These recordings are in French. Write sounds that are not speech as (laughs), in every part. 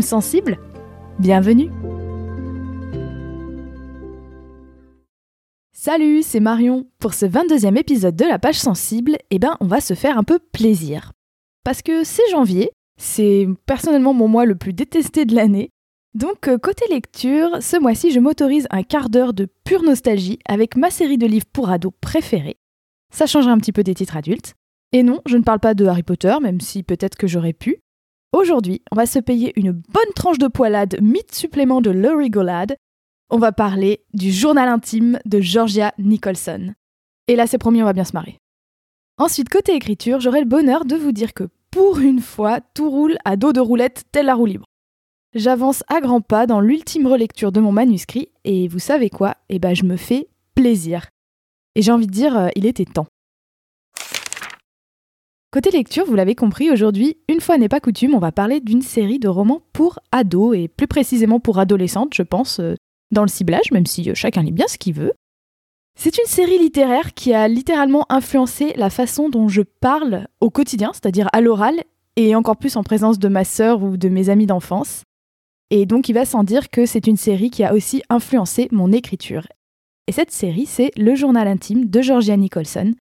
Sensible Bienvenue Salut, c'est Marion. Pour ce 22e épisode de la page sensible, eh ben, on va se faire un peu plaisir. Parce que c'est janvier, c'est personnellement mon mois le plus détesté de l'année. Donc, euh, côté lecture, ce mois-ci, je m'autorise un quart d'heure de pure nostalgie avec ma série de livres pour ados préférée. Ça changera un petit peu des titres adultes. Et non, je ne parle pas de Harry Potter, même si peut-être que j'aurais pu. Aujourd'hui, on va se payer une bonne tranche de poilade mythe supplément de Golad. On va parler du journal intime de Georgia Nicholson. Et là, c'est promis, on va bien se marrer. Ensuite, côté écriture, j'aurai le bonheur de vous dire que pour une fois, tout roule à dos de roulette tel la roue libre. J'avance à grands pas dans l'ultime relecture de mon manuscrit et vous savez quoi? Eh ben, je me fais plaisir. Et j'ai envie de dire, euh, il était temps. Côté lecture, vous l'avez compris, aujourd'hui, une fois n'est pas coutume, on va parler d'une série de romans pour ados, et plus précisément pour adolescentes, je pense, euh, dans le ciblage, même si euh, chacun lit bien ce qu'il veut. C'est une série littéraire qui a littéralement influencé la façon dont je parle au quotidien, c'est-à-dire à, l'oral, et encore plus en présence de ma sœur ou de mes amis d'enfance. Et donc il va sans dire que c'est une série qui a aussi influencé mon écriture. Et cette série, c'est Le journal intime de Georgia Nicholson,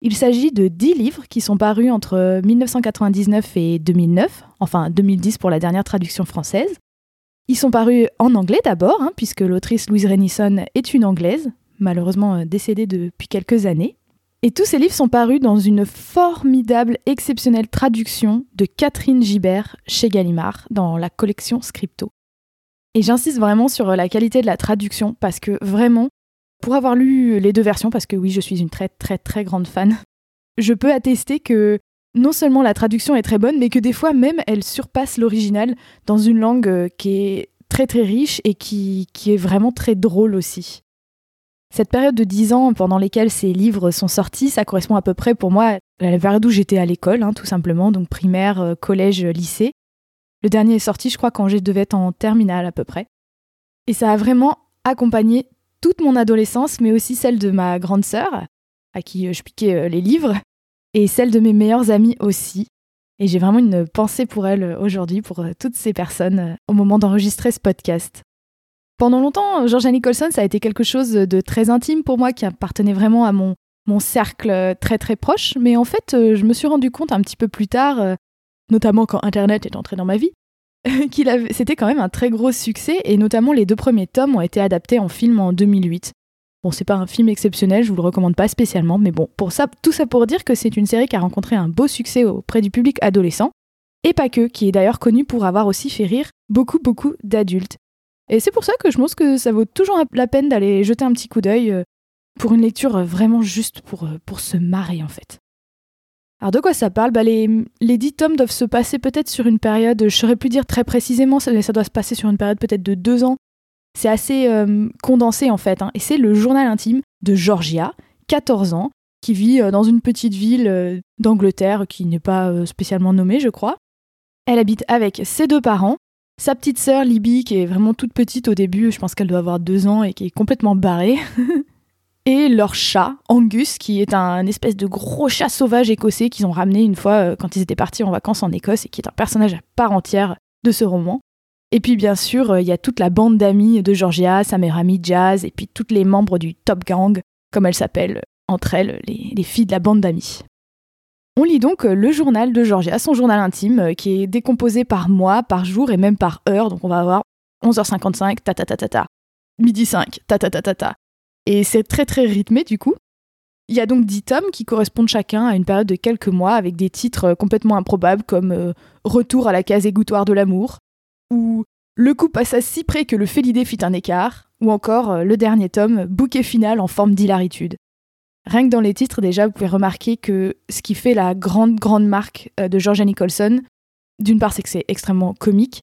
il s'agit de 10 livres qui sont parus entre 1999 et 2009, enfin 2010 pour la dernière traduction française. Ils sont parus en anglais d'abord, hein, puisque l'autrice Louise Renison est une anglaise, malheureusement euh, décédée depuis quelques années. Et tous ces livres sont parus dans une formidable, exceptionnelle traduction de Catherine Gibert chez Gallimard dans la collection Scripto. Et j'insiste vraiment sur la qualité de la traduction parce que vraiment, pour avoir lu les deux versions, parce que oui, je suis une très très très grande fan, je peux attester que non seulement la traduction est très bonne, mais que des fois même elle surpasse l'original dans une langue euh, qui est très très riche et qui, qui est vraiment très drôle aussi. Cette période de 10 ans pendant lesquels ces livres sont sortis, ça correspond à peu près pour moi à la période où j'étais à l'école, hein, tout simplement, donc primaire, euh, collège, lycée. Le dernier est sorti, je crois, quand je devais être en terminale à peu près. Et ça a vraiment accompagné toute mon adolescence, mais aussi celle de ma grande sœur, à qui euh, je piquais euh, les livres, et celle de mes meilleurs amis aussi. Et j'ai vraiment une pensée pour elle euh, aujourd'hui, pour toutes ces personnes, au moment d'enregistrer ce podcast. Pendant longtemps, Georgia Nicholson, ça a été quelque chose de très intime pour moi, qui appartenait vraiment à mon, mon cercle très très proche. Mais en fait, je me suis rendu compte un petit peu plus tard, notamment quand Internet est entré dans ma vie, (laughs) c'était quand même un très gros succès et notamment les deux premiers tomes ont été adaptés en film en 2008. Bon, c'est pas un film exceptionnel, je vous le recommande pas spécialement, mais bon, pour ça, tout ça pour dire que c'est une série qui a rencontré un beau succès auprès du public adolescent, et pas que, qui est d'ailleurs connu pour avoir aussi fait rire beaucoup, beaucoup d'adultes. Et c'est pour ça que je pense que ça vaut toujours la peine d'aller jeter un petit coup d'œil euh, pour une lecture vraiment juste pour, euh, pour se marrer en fait. Alors de quoi ça parle? Bah les, les dix tomes doivent se passer peut-être sur une période, je saurais plus dire très précisément, mais ça doit se passer sur une période peut-être de deux ans. C'est assez euh, condensé en fait, hein. et c'est le journal intime de Georgia, 14 ans, qui vit euh, dans une petite ville euh, d'Angleterre qui n'est pas spécialement nommée, je crois. Elle habite avec ses deux parents, sa petite sœur Libby qui est vraiment toute petite au début, je pense qu'elle doit avoir deux ans et qui est complètement barrée. (laughs) et leur chat, Angus, qui est un espèce de gros chat sauvage écossais qu'ils ont ramené une fois euh, quand ils étaient partis en vacances en Écosse et qui est un personnage à part entière de ce roman. Et puis bien sûr, euh, il y a toute la bande d'amis de Georgia, sa meilleure amie Jazz, et puis toutes les membres du Top Gang, comme elles s'appellent entre elles, les, les filles de la bande d'amis. On lit donc euh, le journal de Georgia, son journal intime, qui est décomposé par mois, par jour et même par heure. Donc on va avoir 11h55, ta ta ta ta ta. Midi 5, ta ta ta ta ta. Et c'est très très rythmé du coup. Il y a donc dix tomes qui correspondent chacun à une période de quelques mois avec des titres euh, complètement improbables comme euh, Retour à la case égouttoire de l'amour ou Le coup passa si près que le félidé fit un écart ou encore euh, le dernier tome Bouquet final en forme d'hilaritude. Rien que dans les titres déjà, vous pouvez remarquer que ce qui fait la grande grande marque de Georgia Nicholson, d'une part c'est que c'est extrêmement comique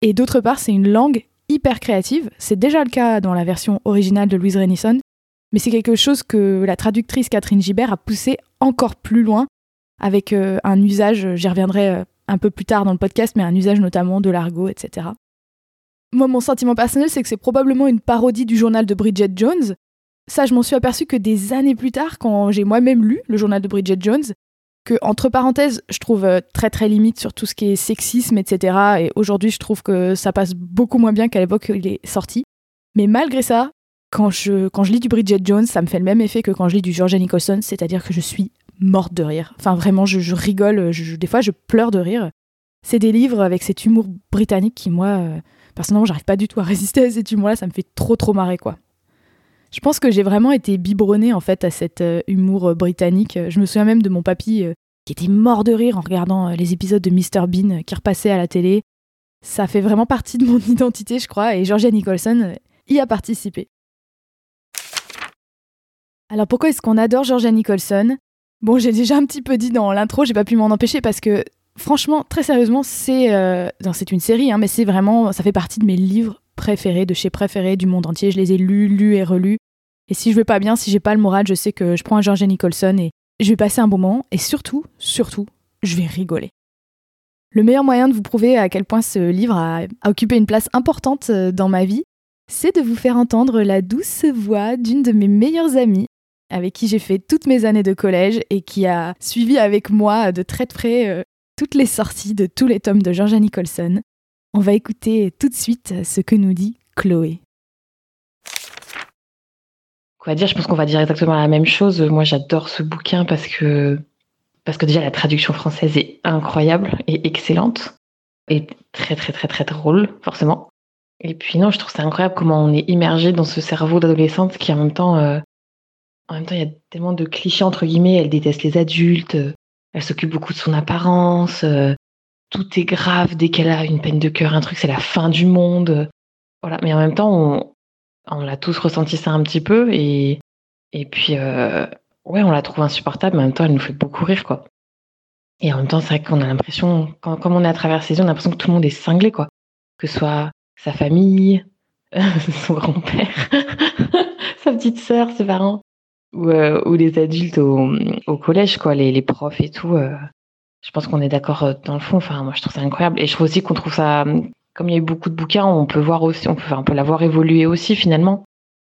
Et d'autre part, c'est une langue hyper créative. C'est déjà le cas dans la version originale de Louise Renison, mais c'est quelque chose que la traductrice Catherine Gibert a poussé encore plus loin avec euh, un usage, j'y reviendrai euh, un peu plus tard dans le podcast, mais un usage notamment de l'argot, etc. Moi, mon sentiment personnel, c'est que c'est probablement une parodie du journal de Bridget Jones. Ça, je m'en suis aperçu que des années plus tard, quand j'ai moi-même lu le journal de Bridget Jones, que, entre parenthèses, je trouve euh, très très limite sur tout ce qui est sexisme, etc. Et aujourd'hui, je trouve que ça passe beaucoup moins bien qu'à l'époque où il est sorti. Mais malgré ça, quand je, quand je lis du Bridget Jones, ça me fait le même effet que quand je lis du Georgia Nicholson, c'est-à-dire que je suis morte de rire. Enfin, vraiment, je, rigole, des fois, je pleure de rire. C'est des livres avec cet humour britannique qui, moi, euh, personnellement, j'arrive pas du tout à résister à cet humour-là, ça me fait trop trop marrer, quoi. Je pense que j'ai vraiment été biberonnée en fait à cet euh, humour euh, britannique. Je me souviens même de mon papy euh, qui était mort de rire en regardant les épisodes de Mr Bean qui repassaient à la télé. Ça fait vraiment partie de mon (laughs) identité, je crois, et Georgia Nicholson y a participé. Alors pourquoi est-ce qu'on adore Georgia Nicholson? Bon, j'ai déjà un petit peu dit dans l'intro, j'ai pas pu m'en empêcher parce que franchement, très sérieusement, c'est c'est une série, hein, mais c'est vraiment, ça fait partie de mes livres préférés, de chez préférés du monde entier. Je les ai lus, lus et relus. Et si je vais pas bien, si j'ai pas le moral, je sais que je prends un Georgia Nicholson et je vais passer un bon moment. Et surtout, surtout, je vais rigoler. Le meilleur moyen de vous prouver à quel point ce livre a, occupé une place importante euh, dans ma vie, c'est de vous faire entendre la douce voix d'une de mes meilleures amies, avec qui j'ai fait toutes mes années de collège et qui a suivi avec moi de très près euh, toutes les sorties de tous les tomes de Georgia Nicholson. On va écouter tout de suite ce que nous dit Chloé. Quoi dire Je pense qu'on va dire exactement la même chose. Moi, j'adore ce bouquin parce que déjà la traduction française est incroyable et excellente et très très très très drôle forcément. Et puis non, je trouve ça incroyable comment on est immergé dans ce cerveau d'adolescente qui en même temps euh, temps il y a tellement de clichés entre guillemets. Elle déteste les adultes, elle s'occupe beaucoup de son apparence. Euh, tout est grave dès qu'elle a une peine de cœur, un truc, c'est la fin du monde. Mais en même temps, on, on l'a tous ressenti ça un petit peu et, puis, euh, ouais, on la trouve insupportable, mais en même temps, elle nous fait beaucoup rire, quoi. Et en même temps, c'est vrai qu'on a l'impression, comme on est à travers ses yeux, on a l'impression que tout le monde est cinglé, quoi. Que ce soit sa famille, (laughs) son grand-père, (laughs) sa petite sœur, ses parents, ou, euh, les adultes au, collège, quoi, les, les profs et tout. Euh, je pense qu'on est d'accord euh, dans le fond. Enfin, moi, je trouve ça incroyable. Et je trouve aussi qu'on trouve ça, comme il y a eu beaucoup de bouquins, on peut voir aussi, on peut, on peut la voir évoluer aussi finalement.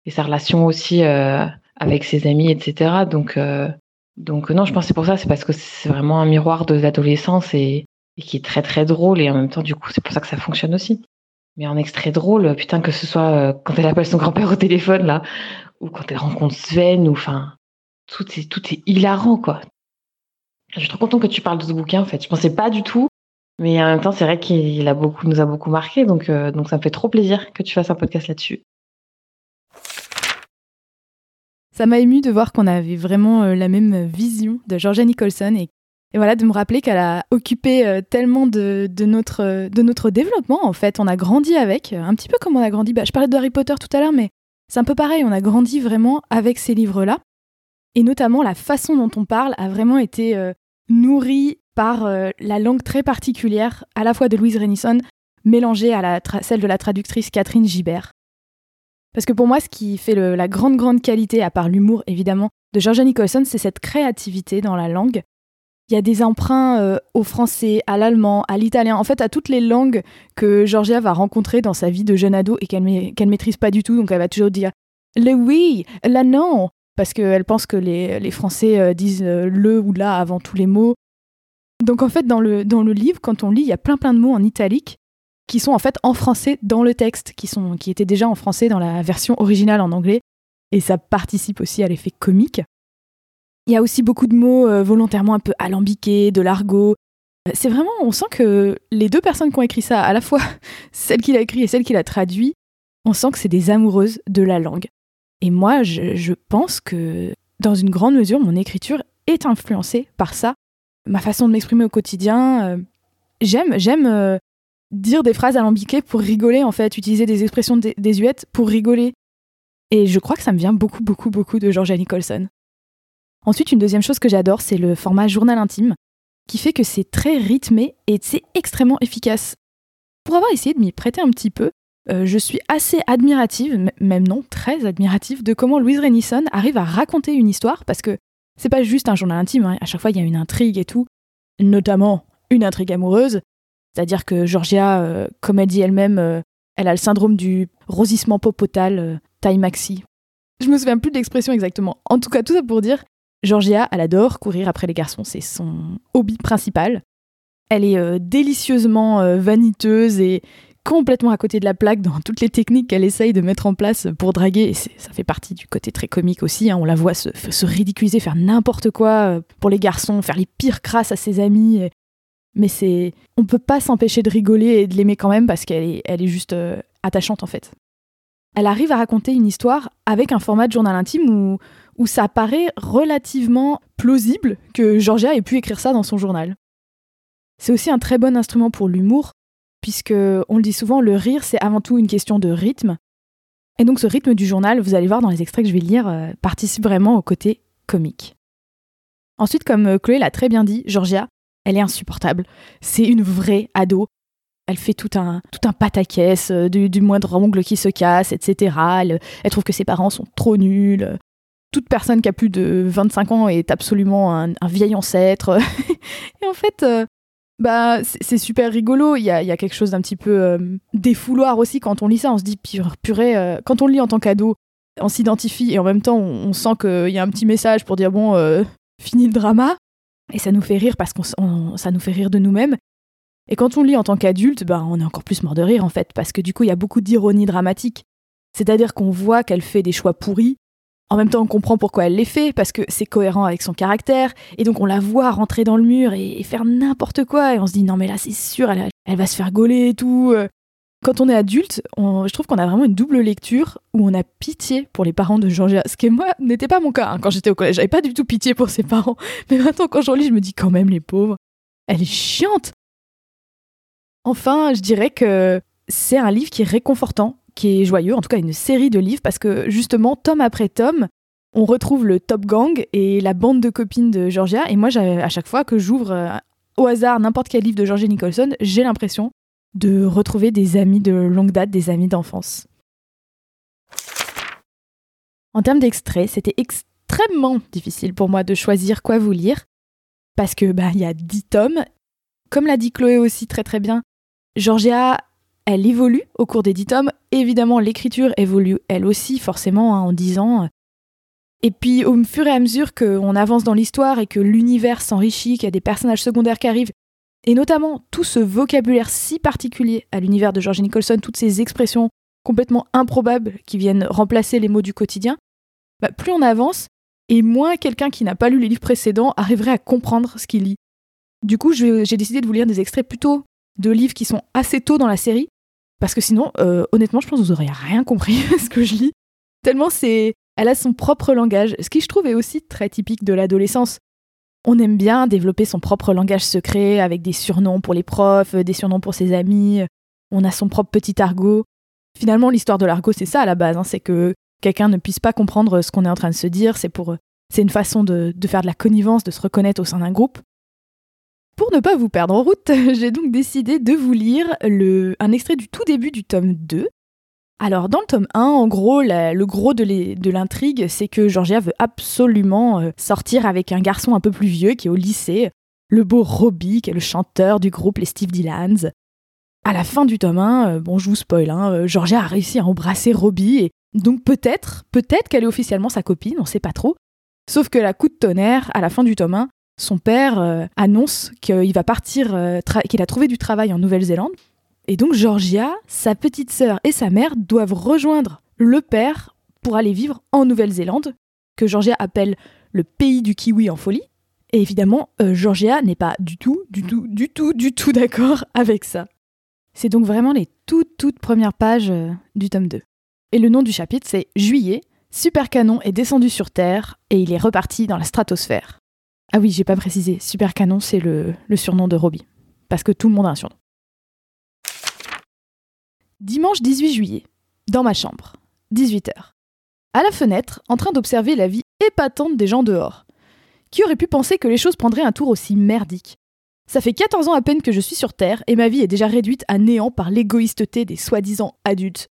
Et sa relation aussi euh, avec ses amis, etc. Donc, euh, donc non, je pense c'est pour ça. C'est parce que c'est vraiment un miroir de l'adolescence et, et, qui est très très drôle. Et en même temps, du coup, c'est pour ça que ça fonctionne aussi. Mais en extrait drôle, putain, que ce soit quand elle appelle son grand-père au téléphone là, ou quand elle rencontre Sven, ou enfin, tout est tout est hilarant quoi. Je suis trop contente que tu parles de ce bouquin en fait. Je pensais pas du tout, mais en même temps c'est vrai qu'il a beaucoup, nous a beaucoup marqué, donc euh, donc ça me fait trop plaisir que tu fasses un podcast là-dessus. Ça m'a ému de voir qu'on avait vraiment euh, la même vision de Georgia Nicholson et, et voilà de me rappeler qu'elle a occupé euh, tellement de, de, notre de notre développement en fait. On a grandi avec, un petit peu comme on a grandi. Bah, je parlais de Harry Potter tout à l'heure, mais c'est un peu pareil. On a grandi vraiment avec ces livres-là. Et notamment, la façon dont on parle a vraiment été nourri par euh, la langue très particulière, à la fois de Louise Renison, mélangée à celle de la traductrice Catherine Gibert. Parce que pour moi, ce qui fait la grande, grande qualité, à part l'humour évidemment, de Georgia Nicholson, c'est cette créativité dans la langue. Il y a des emprunts euh, au français, à l'allemand, à l'italien, en fait à toutes les langues que Georgia va rencontrer dans sa vie de jeune ado et qu'elle ne maîtrise pas du tout, donc elle va toujours dire le oui, la non, parce qu'elle pense que les, Français euh, disent euh, le ou la avant tous les mots. Donc en fait, dans le, dans le livre, quand on lit, il y a plein plein de mots en italique qui sont en fait en français dans le texte, qui, sont, qui étaient déjà en français dans la version originale en anglais, et ça participe aussi à l'effet comique. Il y a aussi beaucoup de mots euh, volontairement un peu alambiqués, de l'argot. C'est vraiment, on sent que les deux personnes qui ont écrit ça, à la fois (laughs) celle qui l'a écrit et celle qui l'a traduit, on sent que c'est des amoureuses de la langue. Et moi, je, pense que dans une grande mesure, mon écriture est influencée par ça. Ma façon de m'exprimer au quotidien, euh, j'aime, j'aime euh, dire des phrases alambiquées pour rigoler, en fait, utiliser des expressions désuètes pour rigoler. Et je crois que ça me vient beaucoup, beaucoup, beaucoup de Georgia Nicholson. Ensuite, une deuxième chose que j'adore, c'est le format journal intime, qui fait que c'est très rythmé et c'est extrêmement efficace. Pour avoir essayé de m'y prêter un petit peu, euh, je suis assez admirative, même non, très admirative, de comment Louise Renison arrive à raconter une histoire, parce que c'est pas juste un journal intime, hein. à chaque fois il y a une intrigue et tout, notamment une intrigue amoureuse, c'est-à-dire que Georgia, euh, comme elle dit elle-même, euh, elle a le syndrome du rosissement popotal taille maxi. Je me souviens plus de l'expression exactement. En tout cas, tout ça pour dire, Georgia, elle adore courir après les garçons, c'est son hobby principal. Elle est délicieusement vaniteuse et complètement à côté de la plaque dans toutes les techniques qu'elle essaye de mettre en place pour draguer. Et ça fait partie du côté très comique aussi. Hein. On la voit se, ridiculiser, faire n'importe quoi euh, pour les garçons, faire les pires crasses à ses amis. Mais c'est, on peut pas s'empêcher de rigoler et de l'aimer quand même parce qu'elle est, elle juste euh, attachante en fait. Elle arrive à raconter une histoire avec un format de journal intime où, où ça paraît relativement plausible que Georgia ait pu écrire ça dans son journal. C'est aussi un très bon instrument pour l'humour puisque on le dit souvent, le rire c'est avant tout une question de rythme. Et donc ce rythme du journal, vous allez voir dans les extraits que je vais lire, euh, participe vraiment au côté comique. Ensuite, comme euh, Chloé l'a très bien dit, Georgia, elle est insupportable. C'est une vraie ado. Elle fait tout un, tout un pataquès, euh, du, moindre ongle qui se casse, etc. Elle, trouve que ses parents sont trop nuls. Toute personne qui a plus de 25 ans est absolument un, vieil ancêtre. (laughs) et en fait, bah, c'est super rigolo. Il y a, quelque chose d'un petit peu euh, défouloir aussi quand on lit ça. On se dit, purée, euh, quand on le lit en tant qu'ado, on s'identifie et en même temps, on, sent qu'il y a un petit message pour dire, bon, euh, (laughs) fini le drama. Et ça nous fait rire parce que ça nous fait rire de nous-mêmes. Et quand on lit en tant qu'adulte, bah, on est encore plus mort de rire en fait, parce que du coup, il y a beaucoup d'ironie dramatique. C'est-à-dire qu'on voit qu'elle fait des choix pourris, en même temps, on comprend pourquoi elle les fait, parce que c'est cohérent avec son caractère, et donc on la voit rentrer dans le mur et, faire n'importe quoi, et on se dit non mais là c'est sûr, elle, va se faire gauler et tout. Euh. Quand on est adulte, je trouve qu'on a vraiment une double lecture où on a pitié pour les parents de Georgia, ce qui moi n'était pas mon cas hein. quand j'étais au collège, j'avais pas du tout pitié pour ses parents, (laughs) mais maintenant quand je relis, je me dis quand même les pauvres, elle est chiante. Enfin, je dirais que c'est un livre qui est réconfortant qui est joyeux, en tout cas une série de livres, parce que justement, tome après tome, on retrouve le Top Gang et la bande de copines de Georgia. Et moi, à chaque fois que j'ouvre euh, au hasard n'importe quel livre de Georgia Nicholson, j'ai l'impression de retrouver des amis de longue date, des amis d'enfance. En termes d'extraits, c'était extrêmement difficile pour moi de choisir quoi vous lire, parce que bah y a dix tomes. Comme l'a dit Chloé aussi très très bien, Georgia elle évolue au cours des dix tomes. Évidemment, l'écriture évolue elle aussi, forcément, hein, en dix ans. Et puis, au fur et à mesure qu'on avance dans l'histoire et que l'univers s'enrichit, qu'il y a des personnages secondaires qui arrivent, et notamment tout ce vocabulaire si particulier à l'univers de George Nicholson, toutes ces expressions complètement improbables qui viennent remplacer les mots du quotidien, bah, plus on avance, et moins quelqu'un qui n'a pas lu les livres précédents arriverait à comprendre ce qu'il lit. Du coup, j'ai décidé de vous lire des extraits plutôt de livres qui sont assez tôt dans la série, parce que sinon, euh, honnêtement, je pense que vous auriez rien compris à (laughs) ce que je lis. Tellement c'est. Elle a son propre langage, ce qui je trouve est aussi très typique de l'adolescence. On aime bien développer son propre langage secret avec des surnoms pour les profs, des surnoms pour ses amis. On a son propre petit argot. Finalement, l'histoire de l'argot, c'est ça à la base. Hein, c'est que quelqu'un ne puisse pas comprendre ce qu'on est en train de se dire. C'est pour, c'est une façon de faire de la connivence, de se reconnaître au sein d'un groupe. Pour ne pas vous perdre en route, (laughs) j'ai donc décidé de vous lire un extrait du tout début du tome 2. Alors dans le tome 1, en gros, le gros de l'intrigue, c'est que Georgia veut absolument euh, sortir avec un garçon un peu plus vieux qui est au lycée, le beau Robbie, qui est le chanteur du groupe les Steve Dylans. À la fin du tome 1, euh, bon je vous spoil, hein, euh, Georgia a réussi à embrasser Robbie et donc peut-être, peut-être qu'elle est officiellement sa copine, on sait pas trop. Sauf que la coup de tonnerre, à la fin du tome 1, son père euh, annonce qu'il va partir, euh, qu'il a trouvé du travail en Nouvelle-Zélande. Et donc Georgia, sa petite sœur et sa mère doivent rejoindre le père pour aller vivre en Nouvelle-Zélande, que Georgia appelle le pays du kiwi en folie. Et évidemment, euh, Georgia n'est pas du tout, du tout, du tout, du tout (laughs) d'accord avec ça. C'est donc vraiment les toutes, toutes premières pages du tome 2. Et le nom du chapitre, c'est Juillet, Super Canon est descendu sur Terre et il est reparti dans la stratosphère. Ah oui, j'ai pas précisé. Super Canon, c'est le, surnom de Robbie. Parce que tout le monde a un surnom. Dimanche 18 juillet, dans ma chambre, 18h. À la fenêtre, en train d'observer la vie épatante des gens dehors. Qui aurait pu penser que les choses prendraient un tour aussi merdique? Ça fait 14 ans à peine que je suis sur Terre et ma vie est déjà réduite à néant par l'égoïsteté des soi-disant adultes.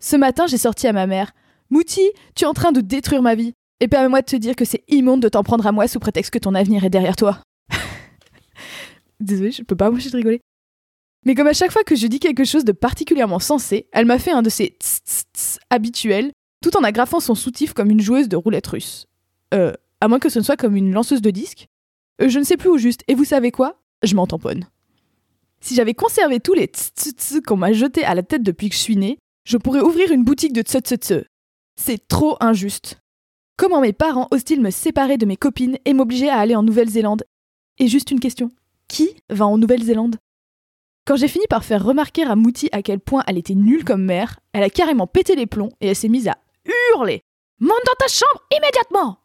Ce matin, j'ai sorti à ma mère Mouti, tu es en train de détruire ma vie. Et permets-moi de te dire que c'est immonde de t'en prendre à moi sous prétexte que ton avenir est derrière toi. (laughs) Désolée, je peux pas m'empêcher de rigoler. Mais comme à chaque fois que je dis quelque chose de particulièrement sensé, elle m'a fait un de ces tss tss habituels, tout en agrafant son soutif comme une joueuse de roulette russe. Euh, à moins que ce ne soit comme une lanceuse de disques. Euh, je ne sais plus où juste, et vous savez quoi? Je m'en tamponne. Si j'avais conservé tous les tss qu'on m'a jetés à la tête depuis que je suis née, je pourrais ouvrir une boutique de tss. C'est trop injuste. Comment mes parents osent-ils me séparer de mes copines et m'obliger à aller en Nouvelle-Zélande? Et juste une question. Qui va en Nouvelle-Zélande? Quand j'ai fini par faire remarquer à Mouti à quel point elle était nulle comme mère, elle a carrément pété les plombs et elle s'est mise à hurler. Monte dans ta chambre immédiatement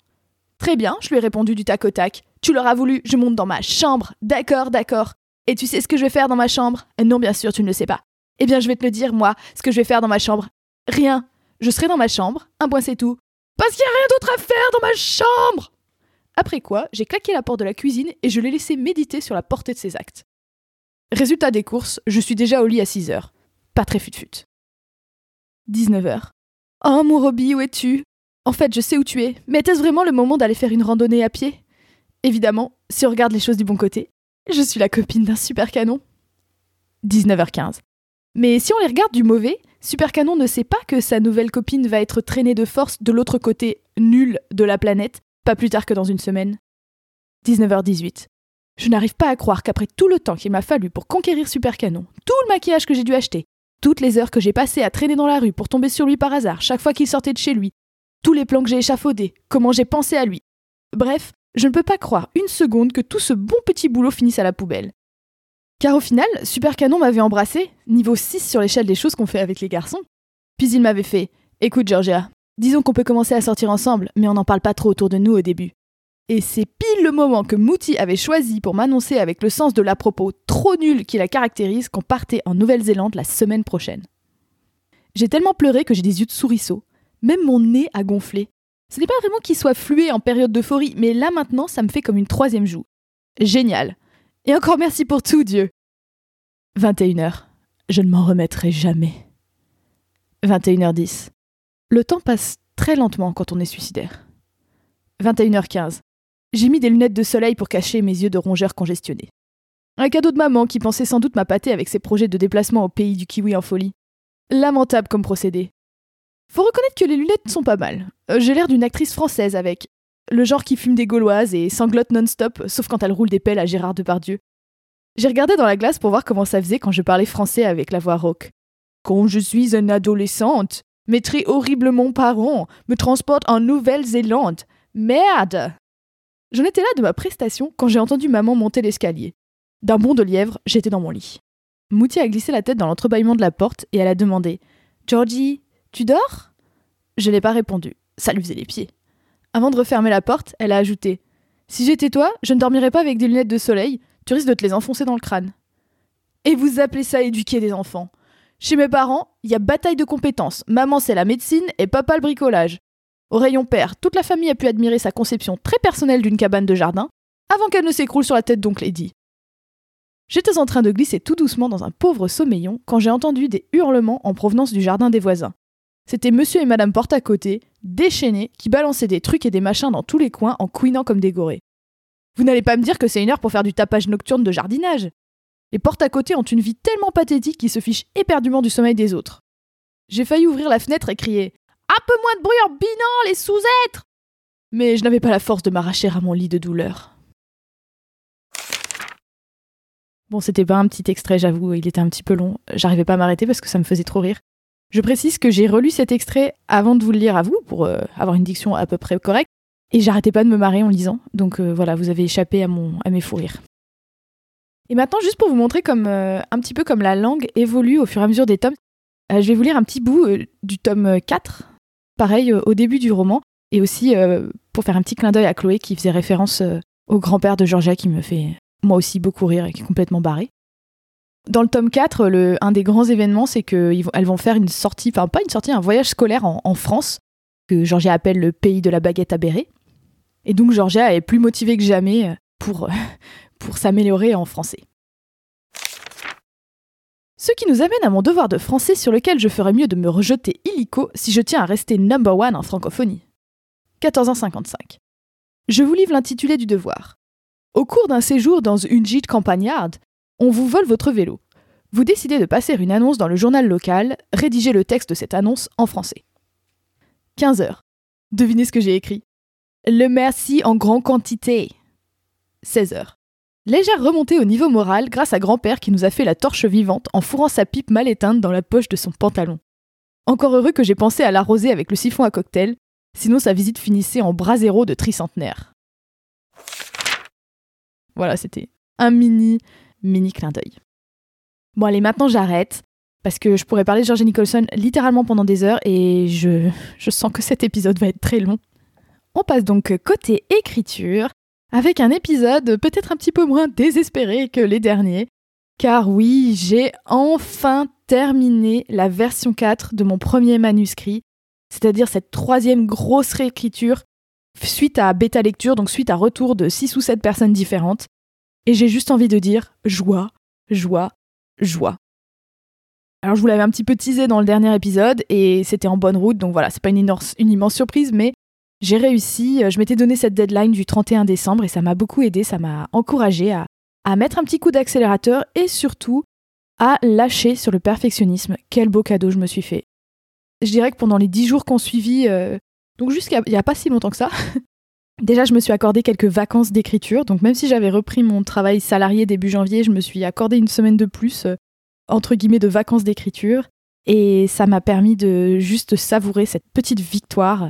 Très bien, je lui ai répondu du tac au tac. Tu l'auras voulu, je monte dans ma chambre. D'accord, d'accord. Et tu sais ce que je vais faire dans ma chambre? Non, bien sûr, tu ne le sais pas. Eh bien, je vais te le dire, moi, ce que je vais faire dans ma chambre. Rien. Je serai dans ma chambre, un point c'est tout. Parce qu'il n'y a rien d'autre à faire dans ma chambre Après quoi, j'ai claqué la porte de la cuisine et je l'ai laissé méditer sur la portée de ses actes. Résultat des courses, je suis déjà au lit à 6 heures. Pas très fut-fut. 19h. Oh mon Robbie, où es-tu? En fait, je sais où tu es, mais était-ce vraiment le moment d'aller faire une randonnée à pied? Évidemment, si on regarde les choses du bon côté, je suis la copine d'un super canon. 19h15. Mais si on les regarde du mauvais, Super Canon ne sait pas que sa nouvelle copine va être traînée de force de l'autre côté nul de la planète, pas plus tard que dans une semaine. 19h18. Je n'arrive pas à croire qu'après tout le temps qu'il m'a fallu pour conquérir Super Canon, tout le maquillage que j'ai dû acheter, toutes les heures que j'ai passées à traîner dans la rue pour tomber sur lui par hasard chaque fois qu'il sortait de chez lui, tous les plans que j'ai échafaudés, comment j'ai pensé à lui. Bref, je ne peux pas croire une seconde que tout ce bon petit boulot finisse à la poubelle. Car au final, Super Canon m'avait embrassé, niveau 6 sur l'échelle des choses qu'on fait avec les garçons. Puis il m'avait fait Écoute, Georgia, disons qu'on peut commencer à sortir ensemble, mais on n'en parle pas trop autour de nous au début. Et c'est pile le moment que Mouti avait choisi pour m'annoncer avec le sens de l'à-propos trop nul qui la caractérise qu'on partait en Nouvelle-Zélande la semaine prochaine. J'ai tellement pleuré que j'ai des yeux de souriceau. Même mon nez a gonflé. Ce n'est pas vraiment qu'il soit flué en période d'euphorie, mais là maintenant, ça me fait comme une troisième joue. Génial. Et encore merci pour tout, Dieu. 21h. Je ne m'en remettrai jamais. 21h10. Le temps passe très lentement quand on est suicidaire. 21h15. J'ai mis des lunettes de soleil pour cacher mes yeux de rongeur congestionnés. Un cadeau de maman qui pensait sans doute m'appâter avec ses projets de déplacement au pays du kiwi en folie. Lamentable comme procédé. Faut reconnaître que les lunettes sont pas mal. Euh, J'ai l'air d'une actrice française avec le genre qui fume des gauloises et sanglote non-stop, sauf quand elle roule des pelles à Gérard Depardieu. J'ai regardé dans la glace pour voir comment ça faisait quand je parlais français avec la voix rauque. Quand je suis une adolescente, mes traits horriblement parents me transportent en Nouvelle-Zélande. Merde J'en étais là de ma prestation quand j'ai entendu maman monter l'escalier. D'un bond de lièvre, j'étais dans mon lit. Mouti a glissé la tête dans l'entrebâillement de la porte et elle a demandé Georgie, tu dors? Je n'ai pas répondu. Ça lui faisait les pieds. Avant de refermer la porte, elle a ajouté Si j'étais toi, je ne dormirais pas avec des lunettes de soleil, de te les enfoncer dans le crâne. Et vous appelez ça éduquer des enfants Chez mes parents, il y a bataille de compétences. Maman, c'est la médecine et papa, le bricolage. Au rayon père, toute la famille a pu admirer sa conception très personnelle d'une cabane de jardin, avant qu'elle ne s'écroule sur la tête d'oncle Eddie. J'étais en train de glisser tout doucement dans un pauvre sommeillon quand j'ai entendu des hurlements en provenance du jardin des voisins. C'était monsieur et madame porte à côté, déchaînés, qui balançaient des trucs et des machins dans tous les coins en couinant comme des gorées. Vous n'allez pas me dire que c'est une heure pour faire du tapage nocturne de jardinage. Les portes à côté ont une vie tellement pathétique qu'ils se fichent éperdument du sommeil des autres. J'ai failli ouvrir la fenêtre et crier Un peu moins de bruit en binant, les sous-êtres Mais je n'avais pas la force de m'arracher à mon lit de douleur. Bon, c'était pas un petit extrait, j'avoue, il était un petit peu long. J'arrivais pas à m'arrêter parce que ça me faisait trop rire. Je précise que j'ai relu cet extrait avant de vous le lire à vous pour euh, avoir une diction à peu près correcte. Et j'arrêtais pas de me marrer en lisant. Donc euh, voilà, vous avez échappé à, mon, à mes fous rires. Et maintenant, juste pour vous montrer comme, euh, un petit peu comme la langue évolue au fur et à mesure des tomes, euh, je vais vous lire un petit bout du tome 4, pareil au début du roman, et aussi pour faire un petit clin d'œil à Chloé qui faisait référence au grand-père de Georgia qui me fait moi aussi beaucoup rire et qui est complètement barré. Dans le tome 4, le, un des grands événements, c'est qu'elles vont faire une sortie, enfin pas une sortie, un voyage scolaire en, France, que Georgia appelle le pays de la baguette à. Et donc Georgia est plus motivée que jamais. (laughs) pour, s'améliorer en français. Ce qui nous amène à mon devoir de français sur lequel je ferais mieux de me rejeter illico si je tiens à rester number one en francophonie. 14h55. Je vous livre l'intitulé du devoir. Au cours d'un séjour dans une gîte campagnarde, on vous vole votre vélo. Vous décidez de passer une annonce dans le journal local, rédigez le texte de cette annonce en français. 15h. Devinez ce que j'ai écrit. Le merci en grande quantité. 16h. Légère remontée au niveau moral grâce à grand-père qui nous a fait la torche vivante en fourrant sa pipe mal éteinte dans la poche de son pantalon. Encore heureux que j'ai pensé à l'arroser avec le siphon à cocktail, sinon sa visite finissait en brasero de tricentenaire. Voilà, c'était un mini, mini clin d'œil. Bon allez, maintenant j'arrête, parce que je pourrais parler de George Nicholson littéralement pendant des heures, et je, je sens que cet épisode va être très long. On passe donc côté écriture, avec un épisode peut-être un petit peu moins désespéré que les derniers, car oui, j'ai enfin terminé la version 4 de mon premier manuscrit, c'est-à-dire cette troisième grosse réécriture suite à bêta lecture, donc suite à retour de 6 ou 7 personnes différentes. Et j'ai juste envie de dire joie, joie, joie. Alors je vous l'avais un petit peu teasé dans le dernier épisode et c'était en bonne route, donc voilà, c'est pas une, une immense surprise, mais j'ai réussi. Je m'étais donné cette deadline du 31 décembre et ça m'a beaucoup aidé, ça m'a encouragé à, mettre un petit coup d'accélérateur et surtout à lâcher sur le perfectionnisme. Quel beau cadeau je me suis fait. Je dirais que pendant les dix jours qu'on suivit, euh, donc jusqu'à il n'y a pas si longtemps que ça, (laughs) déjà je me suis accordé quelques vacances d'écriture. Donc même si j'avais repris mon travail salarié début janvier, je me suis accordé une semaine de plus, euh, entre guillemets, de vacances d'écriture. Et ça m'a permis de juste savourer cette petite victoire.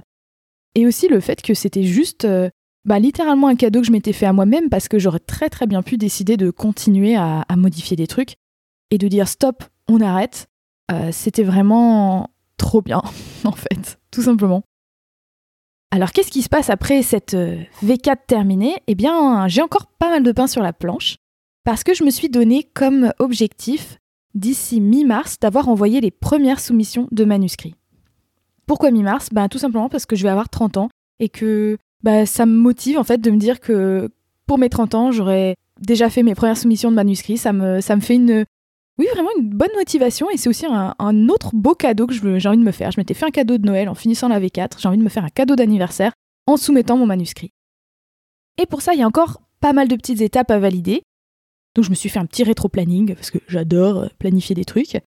Et aussi le fait que c'était juste euh, bah, littéralement un cadeau que je m'étais fait à moi-même parce que j'aurais très très bien pu décider de continuer à, modifier des trucs et de dire stop, on arrête. c'était vraiment trop bien, (laughs) en fait, tout simplement. Alors qu'est-ce qui se passe après cette euh, V4 terminée? Eh bien, j'ai encore pas mal de pain sur la planche, parce que je me suis donné comme objectif, d'ici mi-mars, d'avoir envoyé les premières soumissions de manuscrits. Pourquoi mi-mars ben, Tout simplement parce que je vais avoir 30 ans et que bah, ça me motive en fait de me dire que pour mes 30 ans, j'aurais déjà fait mes premières soumissions de manuscrits. Ça me, ça me fait une, vraiment une bonne motivation et c'est aussi un, autre beau cadeau que j'ai envie de me faire. Je m'étais fait un cadeau de Noël en finissant la V4, j'ai envie de me faire un cadeau d'anniversaire en soumettant mon manuscrit. Et pour ça, il y a encore pas mal de petites étapes à valider. Donc je me suis fait un petit rétro-planning parce que j'adore euh, planifier des trucs.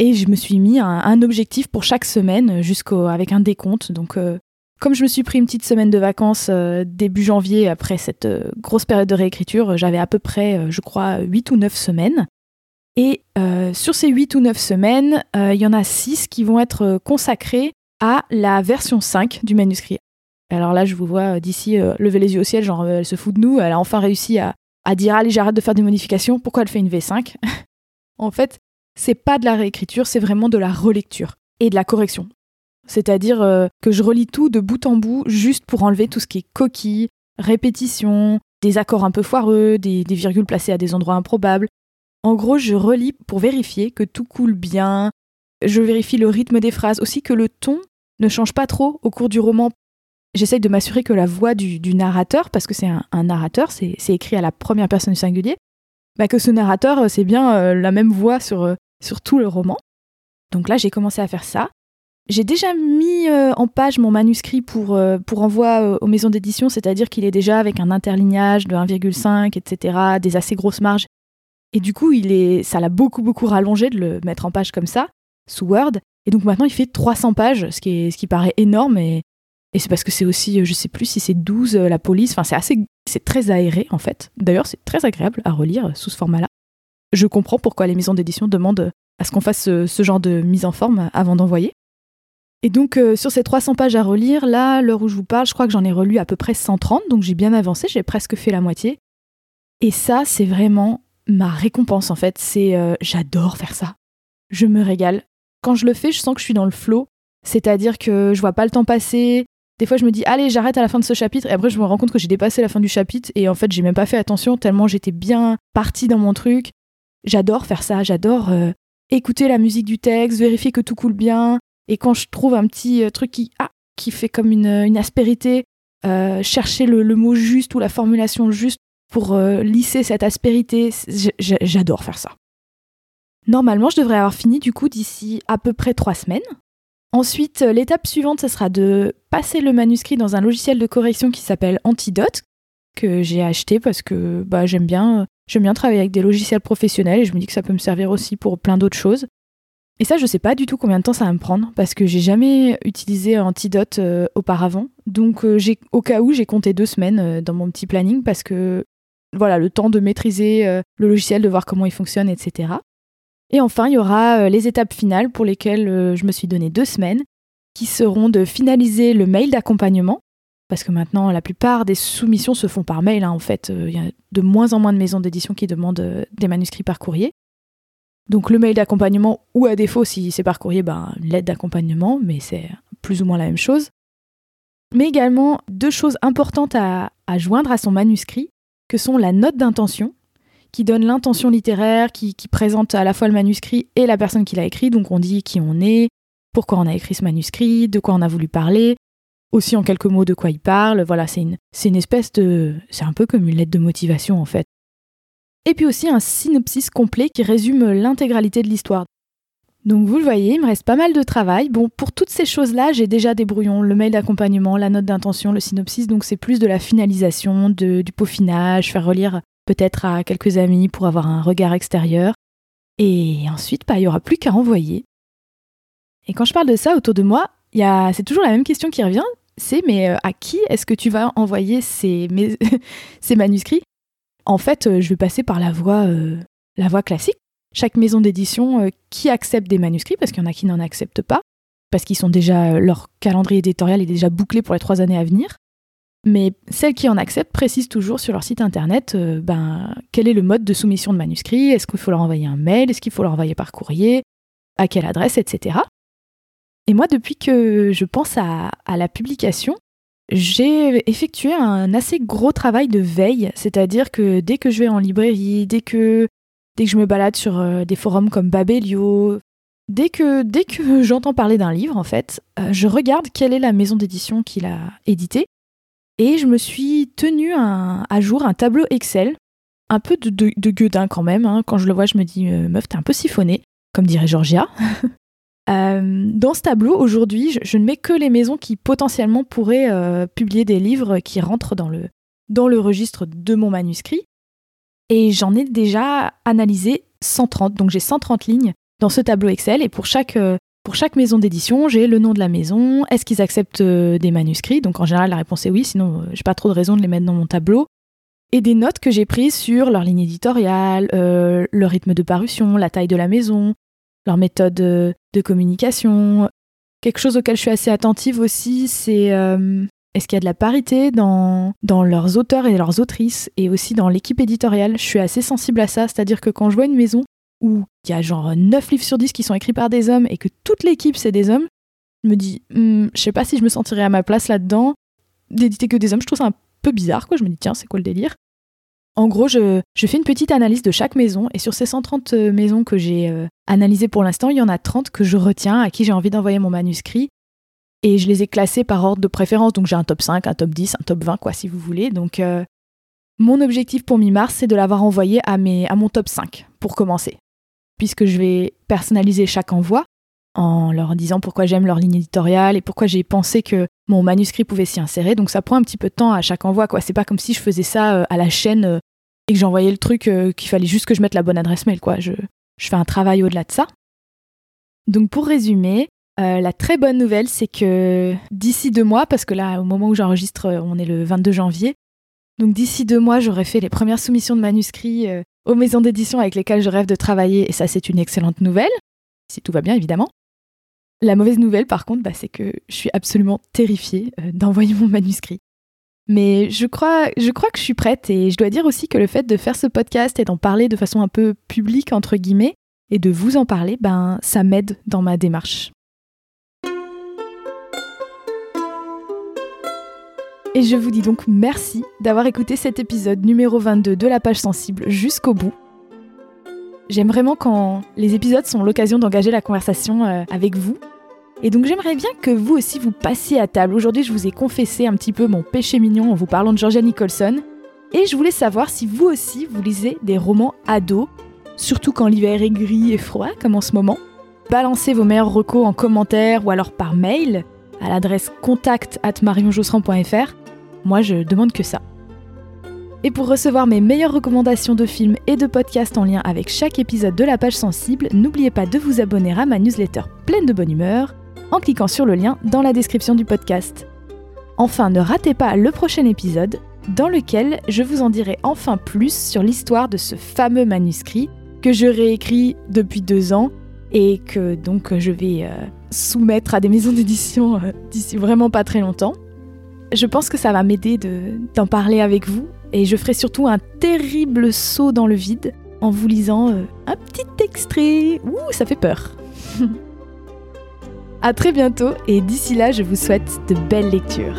Et je me suis mis un, objectif pour chaque semaine jusqu'au avec un décompte. Donc euh, comme je me suis pris une petite semaine de vacances euh, début janvier après cette grosse période de réécriture, j'avais à peu près, je crois, 8 ou 9 semaines. Et euh, sur ces 8 ou 9 semaines, euh, il y en a 6 qui vont être euh, consacrées à la version 5 du manuscrit. Alors là, je vous vois d'ici lever les yeux au ciel, genre elle se fout de nous, elle a enfin réussi à, dire allez, j'arrête de faire des modifications, pourquoi elle fait une V5 (laughs) En fait, c'est pas de la réécriture, c'est vraiment de la relecture et de la correction. C'est-à-dire que je relis tout de bout en bout juste pour enlever tout ce qui est coquille, répétition, des accords un peu foireux, des virgules placées à des endroits improbables, en gros, je relis pour vérifier que tout coule bien. Je vérifie le rythme des phrases, aussi que le ton ne change pas trop au cours du roman. J'essaye de m'assurer que la voix du, narrateur, parce que c'est un, narrateur, c'est écrit à la première personne du singulier, bah que ce narrateur, euh, c'est bien euh, la même voix sur, euh, sur tout le roman. Donc là, j'ai commencé à faire ça. J'ai déjà mis en page mon manuscrit pour, pour envoi aux maisons d'édition, c'est-à-dire qu'il est déjà avec un interlignage de 1,5, etc., des assez grosses marges et du coup, il est, ça l'a beaucoup, beaucoup rallongé de le mettre en page comme ça, sous Word. Et donc maintenant, il fait 300 pages, ce qui, est, ce qui paraît énorme. Et, et c'est parce que c'est aussi, je sais plus si c'est 12 euh, la police. Enfin, c'est assez, c'est très aéré en fait. D'ailleurs, c'est très agréable à relire sous ce format-là. Je comprends pourquoi les maisons d'édition demandent à ce qu'on fasse ce, genre de mise en forme avant d'envoyer. Et donc, euh, sur ces 300 pages à relire, là, l'heure où je vous parle, je crois que j'en ai relu à peu près 130, donc j'ai bien avancé, j'ai presque fait la moitié. Et ça, c'est vraiment ma récompense en fait, c'est euh, j'adore faire ça. Je me régale. Quand je le fais, je sens que je suis dans le flow, c'est-à-dire que je vois pas le temps passer. Des fois, je me dis allez, j'arrête à la fin de ce chapitre et après je me rends compte que j'ai dépassé la fin du chapitre et en fait, j'ai même pas fait attention tellement j'étais bien partie dans mon truc. J'adore faire ça, j'adore euh, écouter la musique du texte, vérifier que tout coule bien et quand je trouve un petit euh, truc qui ah, qui fait comme une, aspérité, chercher le, mot juste ou la formulation juste pour euh, lisser cette aspérité. J'adore faire ça. Normalement, je devrais avoir fini du coup d'ici à peu près trois semaines. Ensuite, euh, l'étape suivante, ce sera de passer le manuscrit dans un logiciel de correction qui s'appelle Antidote, que j'ai acheté parce que bah, j'aime bien, j'aime bien travailler avec des logiciels professionnels et je me dis que ça peut me servir aussi pour plein d'autres choses. Et ça, je sais pas du tout combien de temps ça va me prendre parce que j'ai jamais utilisé Antidote euh, auparavant. Donc, euh, au cas où, j'ai compté deux semaines dans mon petit planning parce que voilà, le temps de maîtriser le logiciel, de voir comment il fonctionne, etc. Et enfin, il y aura euh, les étapes finales pour lesquelles euh, je me suis donné deux semaines, qui seront de finaliser le mail d'accompagnement, parce que maintenant la plupart des soumissions se font par mail. Hein, en fait, euh, il y a de moins en moins de maisons d'édition qui demandent des manuscrits par courrier. Donc le mail d'accompagnement, ou à défaut, si c'est par courrier, ben, lettre d'accompagnement, mais c'est plus ou moins la même chose. Mais également deux choses importantes à joindre à son manuscrit, que sont la note d'intention, qui donne l'intention littéraire, qui, présente à la fois le manuscrit et la personne qui l'a écrit. Donc on dit qui on est, pourquoi on a écrit ce manuscrit, de quoi on a voulu parler, aussi en quelques mots de quoi il parle. Voilà, c'est une, c'est une espèce de... C'est un peu comme une lettre de motivation en fait. Et puis aussi un synopsis complet qui résume l'intégralité de l'histoire. Donc vous le voyez, il me reste pas mal de travail. Bon, pour toutes ces choses-là, j'ai déjà des brouillons, le mail d'accompagnement, la note d'intention, le synopsis, donc c'est plus de la finalisation, de, du peaufinage, faire relire peut-être à quelques amis pour avoir un regard extérieur. Et ensuite, bah, il n'y aura plus qu'à envoyer. Et quand je parle de ça autour de moi, c'est toujours la même question qui revient, c'est mais euh, à qui est-ce que tu vas envoyer ces, (laughs) manuscrits? En fait, euh, je vais passer par la voie, euh, classique. Chaque maison d'édition qui accepte des manuscrits, parce qu'il y en a qui n'en acceptent pas, parce qu'ils sont déjà leur calendrier éditorial est déjà bouclé pour les trois années à venir. Mais celles qui en acceptent précisent toujours sur leur site internet ben, quel est le mode de soumission de manuscrit, est-ce qu'il faut leur envoyer un mail, est-ce qu'il faut leur envoyer par courrier, à quelle adresse, etc. Et moi, depuis que je pense à, la publication, j'ai effectué un assez gros travail de veille, c'est-à-dire que dès que je vais en librairie, dès que, dès que je me balade sur euh, des forums comme Babelio, dès que, dès que (laughs) j'entends parler d'un livre, en fait, euh, je regarde quelle est la maison d'édition qui l'a édité et je me suis tenu à jour un tableau Excel, un peu de, gueudin quand même. Hein. Quand je le vois, je me dis, euh, meuf, t'es un peu siphonné, comme dirait Georgia. (laughs) Euh, dans ce tableau, aujourd'hui, je, ne mets que les maisons qui potentiellement pourraient euh, publier des livres qui rentrent dans le, dans le registre de mon manuscrit. Et j'en ai déjà analysé 130, donc j'ai 130 lignes dans ce tableau Excel. Et pour chaque pour chaque maison d'édition, j'ai le nom de la maison, est-ce qu'ils acceptent euh, des manuscrits? Donc en général, la réponse est oui, sinon euh, j'ai pas trop de raison de les mettre dans mon tableau. Et des notes que j'ai prises sur leur ligne éditoriale, euh, leur rythme de parution, la taille de la maison, leur méthode de communication. Quelque chose auquel je suis assez attentive aussi, c'est est-ce qu'il y a de la parité dans, dans leurs auteurs et leurs autrices et aussi dans l'équipe éditoriale? Je suis assez sensible à ça, c'est-à-dire que quand je vois une maison où il y a genre 9 livres sur 10 qui sont écrits par des hommes et que toute l'équipe c'est des hommes, je me dis, hmm, je sais pas si je me sentirais à ma place là-dedans. D'éditer que des hommes, je trouve ça un peu bizarre, quoi. Je me dis, tiens, c'est quoi le délire? En gros, je, fais une petite analyse de chaque maison et sur ces 130 euh, maisons que j'ai euh, analysées pour l'instant, il y en a 30 que je retiens, à qui j'ai envie d'envoyer mon manuscrit. Et je les ai classées par ordre de préférence, donc j'ai un top 5, un top 10, un top 20, quoi, si vous voulez. Donc, euh, mon objectif pour mi-mars, c'est de l'avoir envoyé à, mes, à mon top 5, pour commencer puisque je vais personnaliser chaque envoi en leur disant pourquoi j'aime leur ligne éditoriale et pourquoi j'ai pensé que mon manuscrit pouvait s'y insérer. Donc ça prend un petit peu de temps à chaque envoi, quoi. C'est pas comme si je faisais ça euh, à la chaîne euh, et que j'envoyais le truc euh, qu'il fallait juste que je mette la bonne adresse mail, quoi. Je, fais un travail au-delà de ça. Donc pour résumer, la très bonne nouvelle, c'est que d'ici deux mois, parce que là, au moment où j'enregistre, on est le 22 janvier, donc d'ici deux mois, j'aurai fait les premières soumissions de manuscrits aux maisons d'édition avec lesquelles je rêve de travailler, et ça c'est une excellente nouvelle, si tout va bien évidemment. La mauvaise nouvelle par contre, bah, c'est que je suis absolument terrifiée euh, d'envoyer mon manuscrit. Mais je crois, je crois que je suis prête et je dois dire aussi que le fait de faire ce podcast et d'en parler de façon un peu publique entre guillemets et de vous en parler, ben ça m'aide dans ma démarche. Et je vous dis donc merci d'avoir écouté cet épisode numéro 22 de la page sensible jusqu'au bout. J'aime vraiment quand les épisodes sont l'occasion d'engager la conversation euh, avec vous. Et donc j'aimerais bien que vous aussi vous passiez à table. Aujourd'hui je vous ai confessé un petit peu mon péché mignon en vous parlant de Georgia Nicholson. Et je voulais savoir si vous aussi vous lisez des romans ados, surtout quand l'hiver est gris et froid comme en ce moment. Balancez vos meilleurs recos en commentaire ou alors par mail à l'adresse contact at. Moi je demande que ça. Et pour recevoir mes meilleures recommandations de films et de podcasts en lien avec chaque épisode de la page sensible, n'oubliez pas de vous abonner à ma newsletter pleine de bonne humeur en cliquant sur le lien dans la description du podcast. Enfin, ne ratez pas le prochain épisode dans lequel je vous en dirai enfin plus sur l'histoire de ce fameux manuscrit que je réécris depuis deux ans et que donc je vais euh, soumettre à des maisons d'édition euh, d'ici vraiment pas très longtemps. Je pense que ça va m'aider d'en parler avec vous et je ferai surtout un terrible saut dans le vide en vous lisant euh, un petit extrait. Ouh, ça fait peur. (laughs) A très bientôt et d'ici là, je vous souhaite de belles lectures.